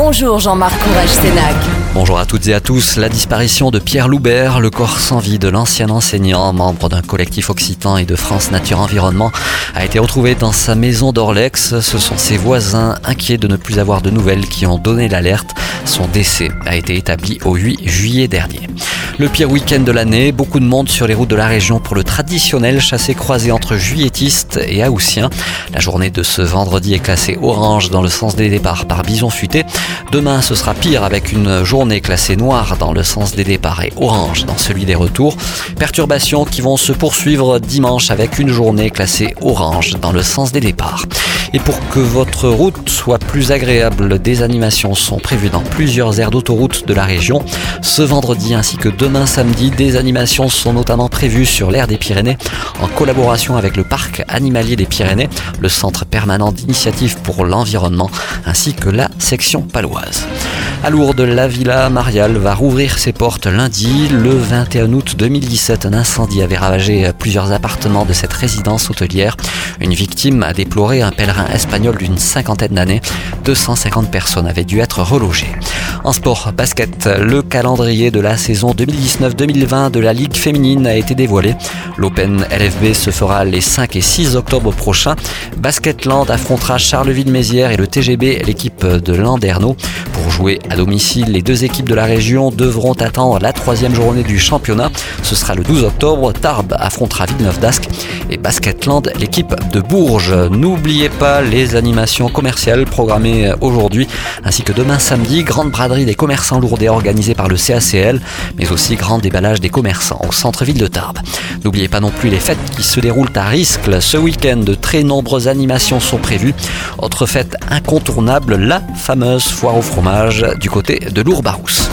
Bonjour Jean-Marc Courage Sénac. Bonjour à toutes et à tous. La disparition de Pierre Loubert, le corps sans vie de l'ancien enseignant, membre d'un collectif occitan et de France Nature Environnement, a été retrouvé dans sa maison d'Orlex. Ce sont ses voisins, inquiets de ne plus avoir de nouvelles, qui ont donné l'alerte. Son décès a été établi au 8 juillet dernier. Le pire week-end de l'année, beaucoup de monde sur les routes de la région pour le traditionnel chassé-croisé entre juilletistes et haussiens. La journée de ce vendredi est classée orange dans le sens des départs par bison futé. Demain, ce sera pire avec une journée classée noire dans le sens des départs et orange dans celui des retours. Perturbations qui vont se poursuivre dimanche avec une journée classée orange dans le sens des départs. Et pour que votre route soit plus agréable, des animations sont prévues dans plusieurs aires d'autoroute de la région. Ce vendredi ainsi que demain samedi, des animations sont notamment prévues sur l'aire des Pyrénées en collaboration avec le parc animalier des Pyrénées, le centre permanent d'initiative pour l'environnement ainsi que la section paloise. À Lourdes, la Villa Mariale va rouvrir ses portes lundi. Le 21 août 2017, un incendie avait ravagé plusieurs appartements de cette résidence hôtelière. Une victime a déploré un pèlerin espagnol d'une cinquantaine d'années. 250 personnes avaient dû être relogées. En sport, basket, le calendrier de la saison 2019-2020 de la Ligue féminine a été dévoilé. L'Open LFB se fera les 5 et 6 octobre prochains. Basketland affrontera Charleville-Mézières et le TGB, l'équipe de Landerneau. Jouer à domicile, les deux équipes de la région devront attendre la troisième journée du championnat. Ce sera le 12 octobre. Tarbes affrontera Villeneuve d'Ascq et Basketland, l'équipe de Bourges. N'oubliez pas les animations commerciales programmées aujourd'hui, ainsi que demain samedi, grande braderie des commerçants lourdais organisée par le CACL, mais aussi grand déballage des commerçants au centre-ville de Tarbes. N'oubliez pas non plus les fêtes qui se déroulent à Riscle. Ce week-end, de très nombreuses animations sont prévues. Autre fête incontournable, la fameuse foire au fromage du côté de Lourbarousse.